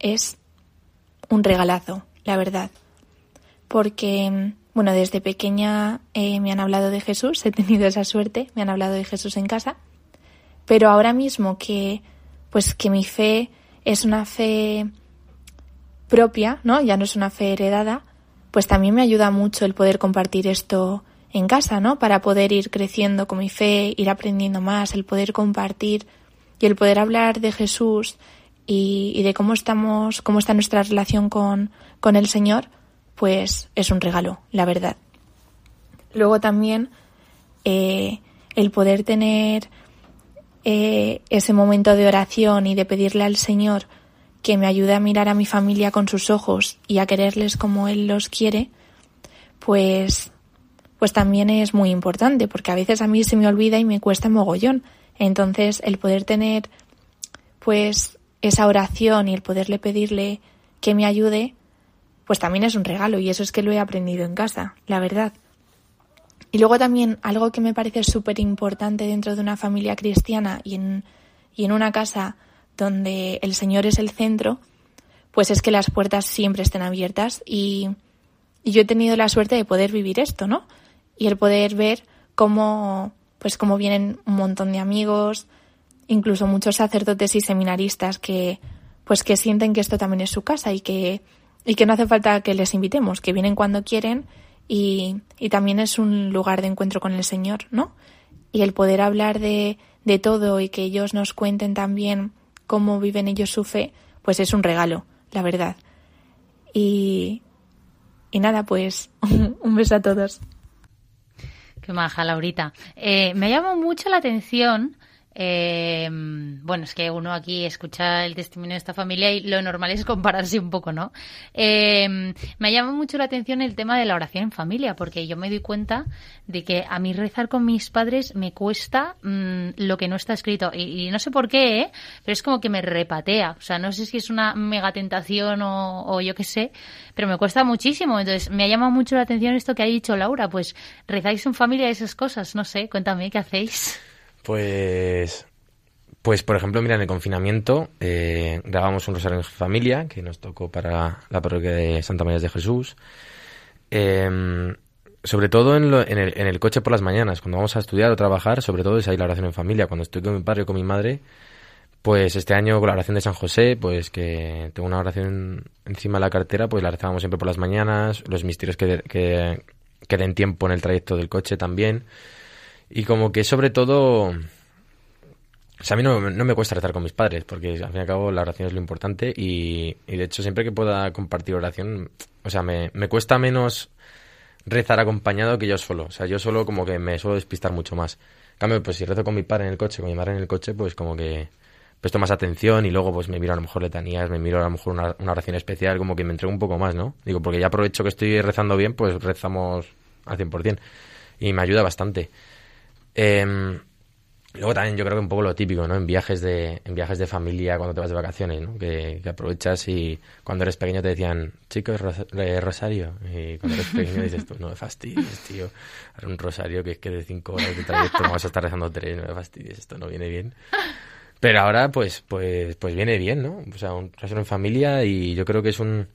es un regalazo, la verdad. Porque, bueno, desde pequeña eh, me han hablado de Jesús, he tenido esa suerte, me han hablado de Jesús en casa. Pero ahora mismo que, pues que mi fe es una fe propia, ¿no? Ya no es una fe heredada, pues también me ayuda mucho el poder compartir esto en casa, ¿no? Para poder ir creciendo con mi fe, ir aprendiendo más, el poder compartir y el poder hablar de Jesús y, de cómo estamos, cómo está nuestra relación con, con el Señor, pues es un regalo, la verdad. Luego también eh, el poder tener eh, ese momento de oración y de pedirle al Señor que me ayude a mirar a mi familia con sus ojos y a quererles como Él los quiere, pues, pues también es muy importante, porque a veces a mí se me olvida y me cuesta mogollón. Entonces, el poder tener, pues, esa oración y el poderle pedirle que me ayude, pues también es un regalo y eso es que lo he aprendido en casa, la verdad. Y luego también algo que me parece súper importante dentro de una familia cristiana y en, y en una casa donde el Señor es el centro, pues es que las puertas siempre estén abiertas y, y yo he tenido la suerte de poder vivir esto, ¿no? Y el poder ver cómo, pues cómo vienen un montón de amigos, incluso muchos sacerdotes y seminaristas que pues que sienten que esto también es su casa y que y que no hace falta que les invitemos, que vienen cuando quieren y, y también es un lugar de encuentro con el Señor, ¿no? Y el poder hablar de, de todo y que ellos nos cuenten también cómo viven ellos su fe, pues es un regalo, la verdad. Y, y nada, pues un beso a todos. Qué maja, Laurita. Eh, me llama mucho la atención eh, bueno, es que uno aquí escucha el testimonio de esta familia y lo normal es compararse un poco, ¿no? Eh, me llama mucho la atención el tema de la oración en familia, porque yo me doy cuenta de que a mí rezar con mis padres me cuesta mm, lo que no está escrito. Y, no sé por qué, ¿eh? pero es como que me repatea. O sea, no sé si es una mega tentación o, o yo qué sé, pero me cuesta muchísimo. Entonces, me ha llamado mucho la atención esto que ha dicho Laura. Pues rezáis en familia esas cosas, no sé, cuéntame, ¿qué hacéis? Pues, pues por ejemplo, mira, en el confinamiento eh, grabamos un rosario en familia que nos tocó para la parroquia de Santa María de Jesús. Em, sobre todo en, el, en, el, coche por las mañanas, cuando vamos a estudiar o trabajar, sobre todo es ahí la oración en familia. Cuando estoy con mi padre o con mi madre, pues este año con la oración de San José, pues que tengo una oración encima de la cartera, pues la rezábamos siempre por las mañanas, los misterios que, que, que den tiempo en el trayecto del coche también. Y como que sobre todo... O sea, a mí no, me cuesta rezar con mis padres, porque al fin y al cabo la oración es lo importante y, de hecho siempre que pueda compartir oración, o sea, me, me cuesta menos rezar acompañado que yo solo. O sea, yo solo como que me suelo despistar mucho más. cambio, pues si rezo con mi padre en el coche, con mi madre en el coche, pues como que presto más atención y luego pues me miro a lo mejor letanías, me miro a lo mejor una, una oración especial, como que me entrego un poco más, ¿no? Digo, porque ya aprovecho que estoy rezando bien, pues rezamos al 100%. Y me ayuda bastante. Eh, Luego también yo creo que un poco lo típico, ¿no? En viajes de, en viajes de familia, cuando te vas de vacaciones, ¿no? Que, aprovechas y cuando eres pequeño te decían, chicos, rosario. Y cuando eres pequeño dices tú, no me fastidies, tío. Un rosario que es que de cinco horas de trayecto vamos a estar rezando tres, no me fastidies, esto no viene bien. Pero ahora, pues, pues, pues viene bien, ¿no? O sea, un en familia y yo creo que es un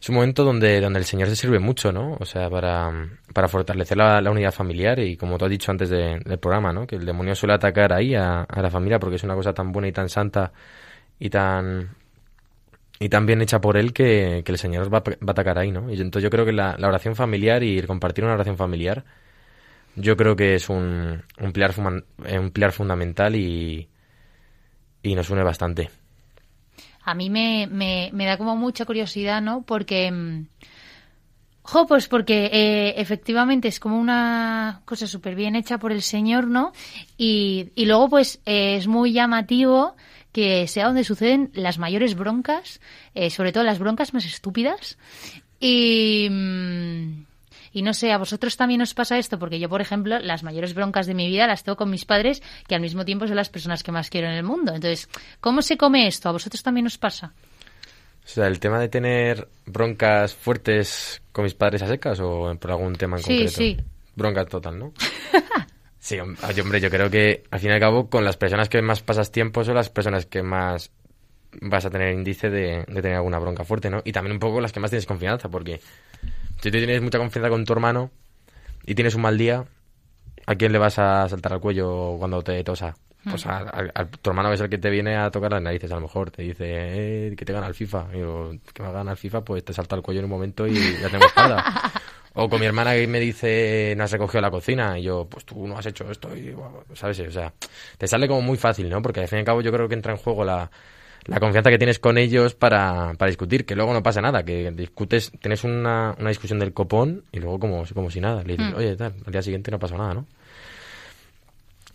es un momento donde, donde el Señor se sirve mucho, ¿no? O sea, para, para fortalecer la, unidad familiar y como tú has dicho antes del programa, ¿no? Que el demonio suele atacar ahí a, la familia porque es una cosa tan buena y tan santa y tan y tan bien hecha por él que, el Señor va, va, a atacar ahí, ¿no? Y entonces yo creo que la, oración familiar y el compartir una oración familiar yo creo que es un, un, pilar, un pilar fundamental y, y nos une bastante a mí me, me, me da como mucha curiosidad, ¿no? Porque... Mm, jo, pues porque eh, efectivamente es como una cosa súper bien hecha por el Señor, ¿no? Y, y luego, pues, eh, es muy llamativo que sea donde suceden las mayores broncas, eh, sobre todo las broncas más estúpidas. Y... Mm, y no sé, ¿a vosotros también os pasa esto? Porque yo, por ejemplo, las mayores broncas de mi vida las tengo con mis padres, que al mismo tiempo son las personas que más quiero en el mundo. Entonces, ¿cómo se come esto? ¿A vosotros también os pasa? O sea, el tema de tener broncas fuertes con mis padres a secas o por algún tema en concreto. Sí, sí. Bronca total, ¿no? sí, hombre, yo creo que al fin y al cabo con las personas que más pasas tiempo son las personas que más vas a tener índice de, de tener alguna bronca fuerte, ¿no? Y también un poco las que más tienes confianza, porque si tú tienes mucha confianza con tu hermano y tienes un mal día, ¿a quién le vas a saltar al cuello cuando te tosa? Pues a, tu hermano es el que te viene a tocar las narices, a lo mejor. Te dice eh, que te gana el FIFA. Y yo, que me gana el FIFA, pues te salta al cuello en un momento y ya tengo espada. o con mi hermana que me dice, no has recogido la cocina. Y yo, pues tú no has hecho esto. Y, ¿sabes? O sea, te sale como muy fácil, ¿no? Porque al fin y al cabo yo creo que entra en juego la, la confianza que tienes con ellos para, para discutir, que luego no pasa nada, que discutes, tienes una, una discusión del copón y luego como, como si nada, le dices, hmm. oye, tal, al día siguiente no pasa nada, ¿no?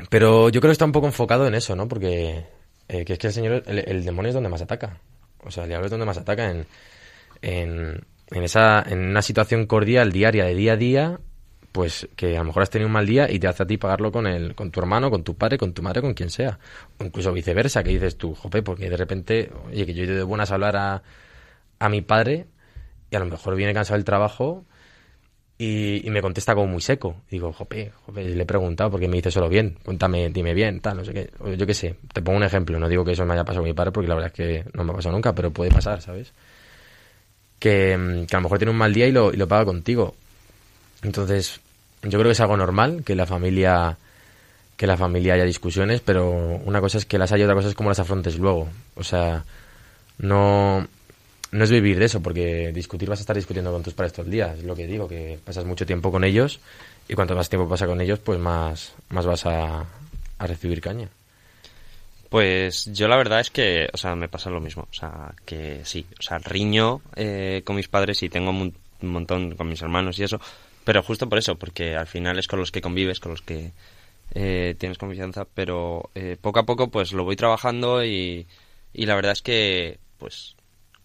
Pero yo creo que está un poco enfocado en eso, ¿no? Porque eh, que es que el señor, el, demonio es donde más ataca. O sea, el diablo es donde más ataca en, en, en, esa, en una situación cordial diaria, de día a día, pues que a lo mejor has tenido un mal día y te hace a ti pagarlo con el, con tu hermano, con tu padre, con tu madre, con quien sea. O incluso viceversa, que dices tú, jope, porque de repente, oye, que yo he ido de buenas a hablar a, a mi padre y a lo mejor viene cansado del trabajo y, me contesta como muy seco. digo, jope, jope, le he preguntado porque me dice solo bien, cuéntame, dime bien, tal, no sé qué. yo qué sé, te pongo un ejemplo, no digo que eso me haya pasado con mi padre porque la verdad es que no me ha pasado nunca, pero puede pasar, ¿sabes? Que, que a lo mejor tiene un mal día y lo, y lo paga contigo. Entonces, yo creo que es algo normal que la familia que la familia haya discusiones, pero una cosa es que las haya, otra cosa es cómo las afrontes luego. O sea, no, no es vivir de eso, porque discutir vas a estar discutiendo con tus padres todo el día. Es lo que digo, que pasas mucho tiempo con ellos y cuanto más tiempo pasa con ellos, pues más, más vas a, a recibir caña. Pues yo la verdad es que, o sea, me pasa lo mismo. O sea, que sí, o sea, riño eh, con mis padres y tengo un montón con mis hermanos y eso, pero justo por eso, porque al final es con los que convives, con los que eh, tienes confianza, pero eh, poco a poco pues lo voy trabajando y, y la verdad es que pues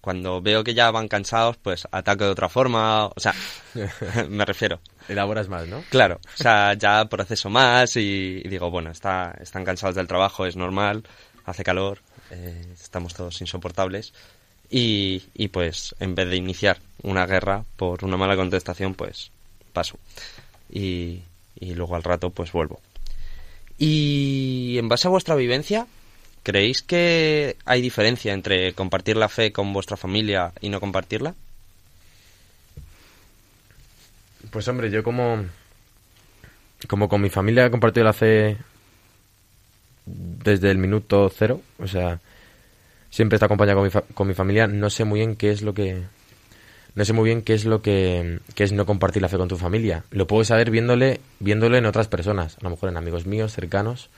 cuando veo que ya van cansados, pues ataco de otra forma, o sea, me refiero. Elaboras más, ¿no? Claro, o sea, ya proceso más y, digo, bueno, está, están cansados del trabajo, es normal, hace calor, eh, estamos todos insoportables y, y pues en vez de iniciar una guerra por una mala contestación, pues paso. Y, y luego al rato pues vuelvo. Y en base a vuestra vivencia, ¿creéis que hay diferencia entre compartir la fe con vuestra familia y no compartirla? Pues hombre, yo como como con mi familia he compartido la fe desde el minuto cero, o sea, siempre está acompañado con mi, con mi familia, no sé muy bien qué es lo que no sé muy bien qué es lo que, es no compartir la fe con tu familia. Lo puedo saber viéndole, viéndole en otras personas, a lo mejor en amigos míos, cercanos,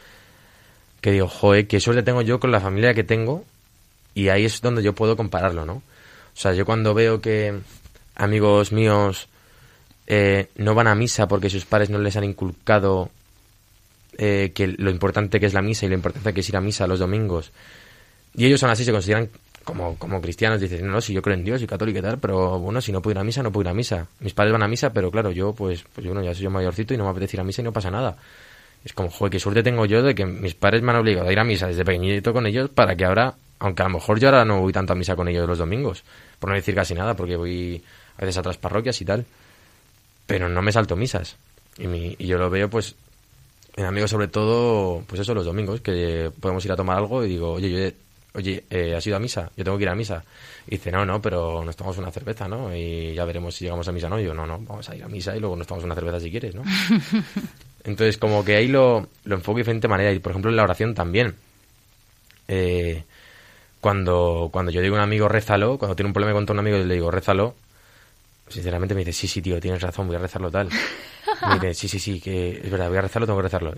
que digo, joder, qué suerte tengo yo con la familia que tengo y ahí es donde yo puedo compararlo, ¿no? O sea, yo cuando veo que amigos míos eh, no van a misa porque sus padres no les han inculcado eh, que lo importante que es la misa y lo importante que es ir a misa los domingos. Y ellos aún así se consideran como, como cristianos, dicen, no, si yo creo en Dios y católico y tal, pero bueno, si no puedo ir a misa, no puedo ir a misa. Mis padres van a misa, pero claro, yo pues, pues bueno, ya soy yo mayorcito y no me apetece ir a misa y no pasa nada. Es como, joder, qué suerte tengo yo de que mis padres me han obligado a ir a misa desde pequeñito con ellos para que ahora, aunque a lo mejor yo ahora no voy tanto a misa con ellos los domingos, por no decir casi nada, porque voy a veces a otras parroquias y tal, pero no me salto misas. Y, mi, y yo lo veo pues en amigos sobre todo, pues eso, los domingos, que podemos ir a tomar algo y digo, oye, yo oye, eh, ¿has ido a misa? Yo tengo que ir a misa. Y dice, no, no, pero nos tomamos una cerveza, ¿no? Y ya veremos si llegamos a misa o no. Y yo, no, no, vamos a ir a misa y luego nos tomamos una cerveza si quieres, ¿no? Entonces, como que ahí lo, lo enfoco de diferente manera. Y, por ejemplo, en la oración también. Eh, cuando, cuando yo digo a un amigo, rézalo, cuando tiene un problema con un amigo y le digo, rézalo, sinceramente me dice, sí, sí, tío, tienes razón, voy a rezarlo tal. me dice, sí, sí, sí, que es verdad, voy a rezarlo, tengo que rezarlo.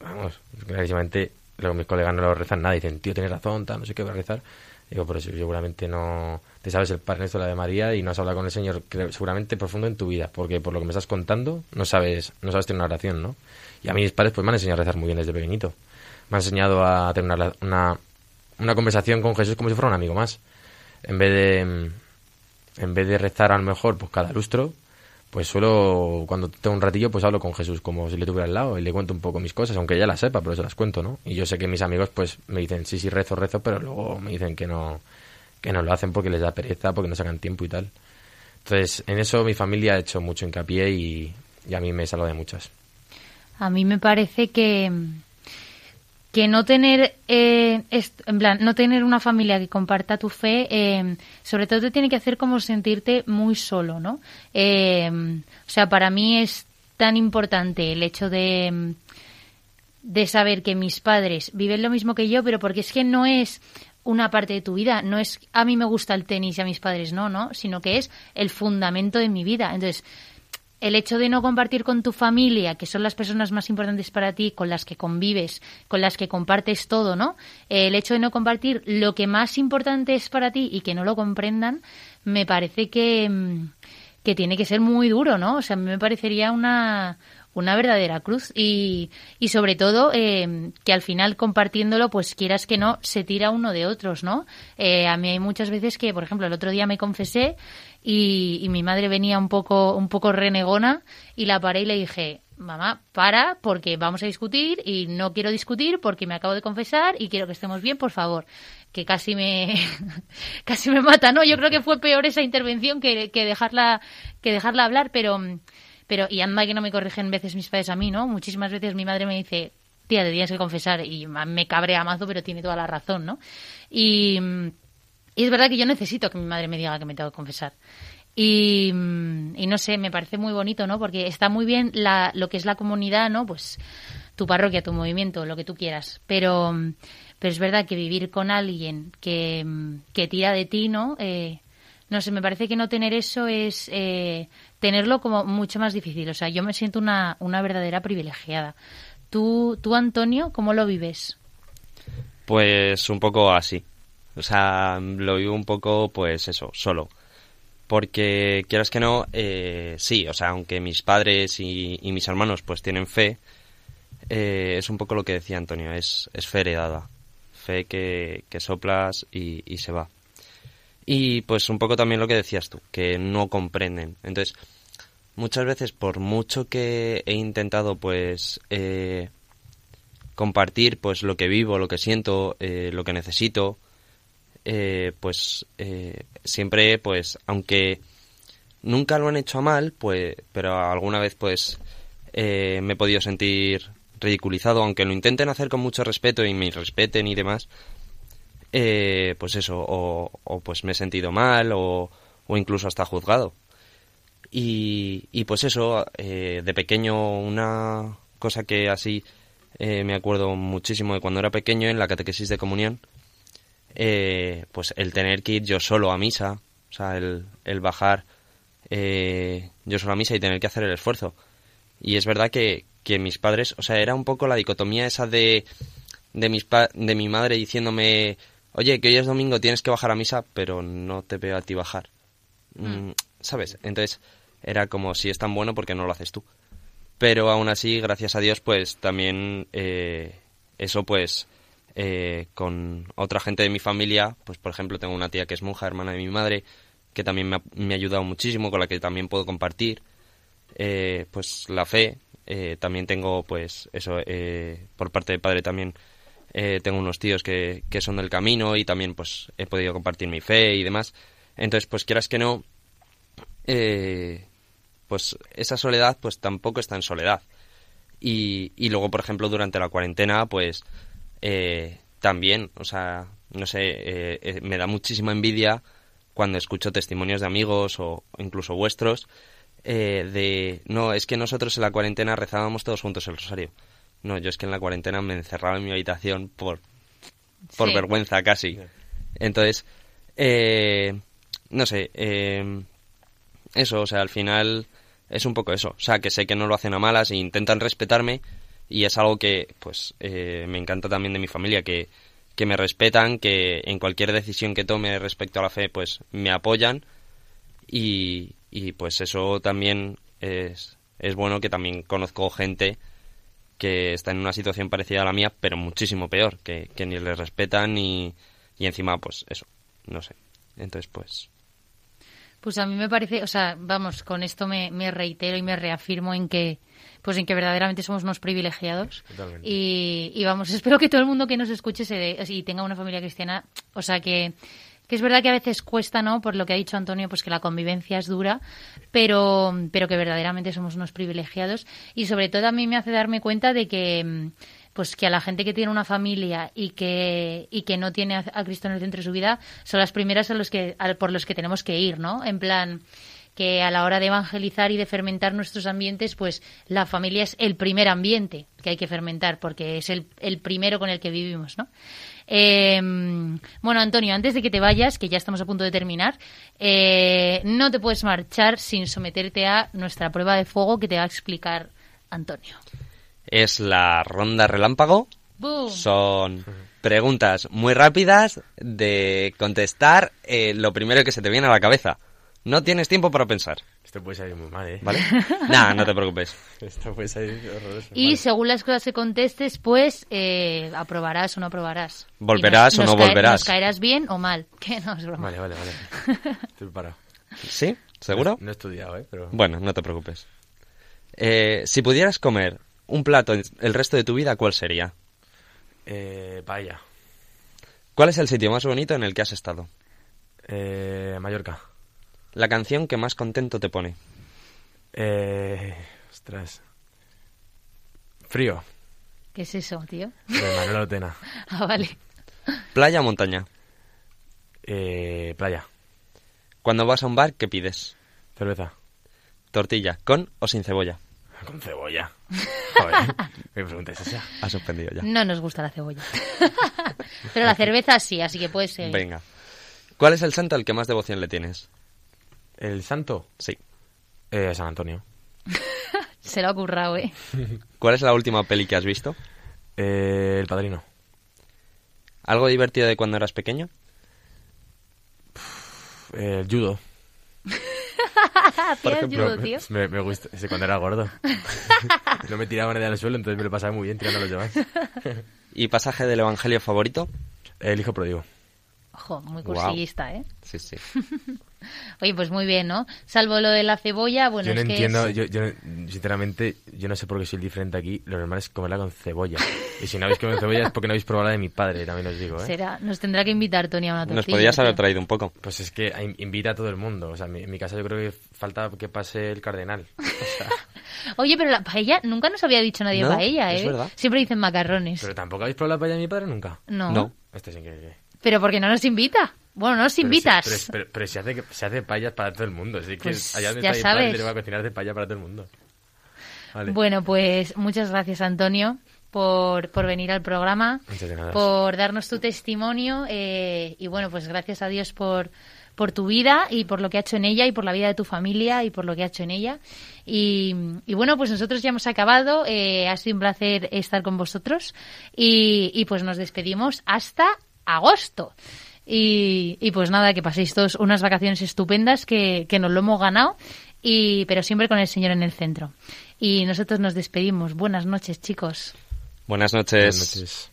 vamos, clarísimamente Luego mis colegas no lo rezan nada, dicen, tío, tienes razón, tal, no sé qué voy a rezar. Digo, por eso seguramente no te sabes el Padre Nuestro la de María y no has hablado con el Señor seguramente profundo en tu vida, porque por lo que me estás contando no sabes no sabes tener una oración, ¿no? Y a mí mis padres pues me han enseñado a rezar muy bien desde pequeñito. Me han enseñado a tener una, una, una conversación con Jesús como si fuera un amigo más. En vez de en vez de rezar a lo mejor pues cada lustro, pues suelo, cuando tengo un ratillo, pues hablo con Jesús como si le tuviera al lado y le cuento un poco mis cosas, aunque ya las sepa, pero se las cuento, ¿no? Y yo sé que mis amigos, pues, me dicen, sí, sí, rezo, rezo, pero luego me dicen que no, que no lo hacen porque les da pereza, porque no sacan tiempo y tal. Entonces, en eso mi familia ha hecho mucho hincapié y, y a mí me salva de muchas. A mí me parece que, que no tener eh, en plan no tener una familia que comparta tu fe eh, sobre todo te tiene que hacer como sentirte muy solo no eh, o sea para mí es tan importante el hecho de de saber que mis padres viven lo mismo que yo pero porque es que no es una parte de tu vida no es a mí me gusta el tenis y a mis padres no no sino que es el fundamento de mi vida. Entonces el hecho de no compartir con tu familia, que son las personas más importantes para ti, con las que convives, con las que compartes todo, ¿no? El hecho de no compartir lo que más importante es para ti y que no lo comprendan, me parece que, mm, que tiene que ser muy duro, ¿no? O sea, a mí me parecería una, una verdadera cruz y, y sobre todo eh, que al final compartiéndolo pues quieras que no se tira uno de otros no eh, a mí hay muchas veces que por ejemplo el otro día me confesé y, mi madre venía un poco, un poco renegona y la paré y le dije, mamá, para porque vamos a discutir y no quiero discutir porque me acabo de confesar y quiero que estemos bien, por favor. Que casi me, casi me mata, ¿no? Yo creo que fue peor esa intervención que, que dejarla, que dejarla hablar, pero, pero, y anda que no me corrigen veces mis padres a mí, ¿no? Muchísimas veces mi madre me dice, tía, te tienes que confesar y me cabrea mazo, pero tiene toda la razón, ¿no? Y, es verdad que yo necesito que mi madre me diga que me tengo que confesar. Y, no sé, me parece muy bonito, ¿no? Porque está muy bien la, lo que es la comunidad, ¿no? Pues tu parroquia, tu movimiento, lo que tú quieras. Pero, pero es verdad que vivir con alguien que, que tira de ti, ¿no? Eh, no sé, me parece que no tener eso es eh, tenerlo como mucho más difícil. O sea, yo me siento una, una verdadera privilegiada. ¿Tú, tú, Antonio, cómo lo vives? Pues un poco así. O sea, lo vivo un poco, pues eso, solo. Porque, quieras que no, eh, sí, o sea, aunque mis padres y, mis hermanos pues tienen fe, eh, es un poco lo que decía Antonio, es, es fe heredada. Fe que, que soplas y, y, se va. Y pues un poco también lo que decías tú, que no comprenden. Entonces, muchas veces por mucho que he intentado pues eh, compartir pues lo que vivo, lo que siento, eh, lo que necesito, eh, pues eh, siempre, pues, aunque nunca lo han hecho a mal, pues, pero alguna vez, pues, eh, me he podido sentir ridiculizado, aunque lo intenten hacer con mucho respeto y me respeten y demás, pues eso, o, pues me he sentido mal o, o incluso hasta juzgado. Y, y pues eso, de pequeño una cosa que así me acuerdo muchísimo de cuando era pequeño en la catequesis de comunión, eh, pues el tener que ir yo solo a misa, o sea, el, el bajar eh, yo solo a misa y tener que hacer el esfuerzo. Y es verdad que, que mis padres, o sea, era un poco la dicotomía esa de, de, mis de mi madre diciéndome, oye, que hoy es domingo, tienes que bajar a misa, pero no te veo a ti bajar. Mm. Mm, ¿Sabes? Entonces era como, si es tan bueno, porque no lo haces tú? pero aún así, gracias a Dios, pues también eh, eso pues eh, con otra gente de mi familia, pues por ejemplo tengo una tía que es monja, hermana de mi madre, que también me ha, me ha ayudado muchísimo, con la que también puedo compartir, eh, pues la fe, eh, también tengo pues eso, eh, por parte de padre también eh, tengo unos tíos que, que son del camino y también pues he podido compartir mi fe y demás. Entonces, pues quieras que no, eh, pues esa soledad pues tampoco está en soledad. Y, y luego, por ejemplo, durante la cuarentena, pues eh, también, o sea, no sé, eh, eh, me da muchísima envidia cuando escucho testimonios de amigos o incluso vuestros eh, de, no, es que nosotros en la cuarentena rezábamos todos juntos el rosario. No, yo es que en la cuarentena me encerraba en mi habitación por, por Sí. vergüenza casi. Entonces, eh, no sé, eh, eso, o sea, al final es un poco eso. O sea, que sé que no lo hacen a malas e intentan respetarme y es algo que, pues, eh, me encanta también de mi familia, que, que me respetan, que en cualquier decisión que tome respecto a la fe, pues, me apoyan y, y pues eso también es, es bueno que también conozco gente que está en una situación parecida a la mía, pero muchísimo peor, que, que ni les respetan ni, y encima, pues eso, no sé. Entonces, pues, Pues a mí me parece, o sea, vamos, con esto me, me reitero y me reafirmo en que, pues en que verdaderamente somos unos privilegiados. Totalmente. Y, y vamos, espero que todo el mundo que nos escuche se dé- y tenga una familia cristiana, o sea, que, que es verdad que a veces cuesta, ¿no? Por lo que ha dicho Antonio, pues que la convivencia es dura, pero, pero que verdaderamente somos unos privilegiados. Y sobre todo a mí me hace darme cuenta de que, mm, pues que a la gente que tiene una familia y que, y que no tiene a, Cristo en el centro de su vida, son las primeras a los que, por los que tenemos que ir, ¿no? En plan, que a la hora de evangelizar y de fermentar nuestros ambientes, pues la familia es el primer ambiente que hay que fermentar, porque es el, el primero con el que vivimos, ¿no? Eh, bueno, Antonio, antes de que te vayas, que ya estamos a punto de terminar, eh, no te puedes marchar sin someterte a nuestra prueba de fuego que te va a explicar Antonio. es la ronda relámpago. ¡Bum! Son preguntas muy rápidas de contestar eh, lo primero que se te viene a la cabeza. No tienes tiempo para pensar, Esto puede salir muy mal, ¿eh? ¿vale? Nada, no te preocupes. Esto puede salir horroroso. Y Vale. según las cosas que contestes, pues eh, aprobarás o no aprobarás. Volverás o no volverás. Nos caerás bien o mal. Que no es broma. Vale, vale, vale. Estoy preparado. ¿Sí? ¿Seguro? No he estudiado, ¿eh? Pero... Bueno, no te preocupes. Eh, si pudieras comer un plato el resto de tu vida, ¿cuál sería? Eh, paella. ¿Cuál es el sitio más bonito en el que has estado? Eh, Mallorca. La canción que más contento te pone. Eh, ostras. Frío. ¿Qué es eso, tío? De Manuel Otena. Ah, vale. Playa o montaña. Eh, playa. Cuando vas a un bar, ¿qué pides? Cerveza. Tortilla, con o sin cebolla. Con cebolla. Joder. ¿Qué pregunta es esa? Ha suspendido ya. No nos gusta la cebolla. Pero la cerveza sí, así que puede ser. Venga. ¿Cuál es el santo al que más devoción le tienes? ¿El santo? Sí. Eh, San Antonio. Se lo ha currado, ¿eh? ¿Cuál es la última peli que has visto? Eh, el padrino. ¿Algo divertido de cuando eras pequeño? Eh, el judo. Hacías judo, tío. Me, me gusta. Ese cuando era gordo. no me tiraba nadie al suelo, entonces me lo pasaba muy bien tirando a los demás. ¿Y pasaje del Evangelio favorito? El hijo pródigo. Ojo, muy cursillista, ¿eh? Sí, sí. Oye, pues muy bien, ¿no? Salvo lo de la cebolla, bueno, yo no es que es- yo, yo sinceramente, yo no sé por qué soy el diferente aquí. Lo normal es comerla con cebolla. Y si no habéis comido cebolla es porque no habéis probado la de mi padre, también os digo, ¿eh? será, nos tendrá que invitar Tony a una tortilla. Nos podías haber traído un poco. Pues es que in- invita a todo el mundo. O sea, en mi, en mi casa yo creo que falta que pase el cardenal. O sea, Oye, pero la paella, nunca nos había dicho nadie No, paella, ¿eh? es verdad. Siempre dicen macarrones. ¿Pero tampoco habéis probado la paella de mi padre nunca? No. No. Este es increíble. Pero porque no nos invita. Bueno, no nos Pero invitas. si- Pero, pero- pero si hace, se hace paellas para todo el mundo. Así que Pues allá donde ya está sabes. le va a cocinar de paella para todo el mundo. Vale. Bueno, pues muchas gracias, Antonio, por, por venir al programa, por darnos tu testimonio eh, y bueno, pues gracias a Dios por, por tu vida y por lo que ha hecho en ella y por la vida de tu familia y por lo que ha hecho en ella. Y, y bueno, pues nosotros ya hemos acabado. eh, ha sido un placer estar con vosotros y, y pues nos despedimos hasta agosto. Y, y, pues nada, que paséis todos unas vacaciones estupendas que, que, nos lo hemos ganado, y, pero siempre con el Señor en el centro. Y nosotros nos despedimos. Buenas noches, chicos. Buenas noches. Buenas noches.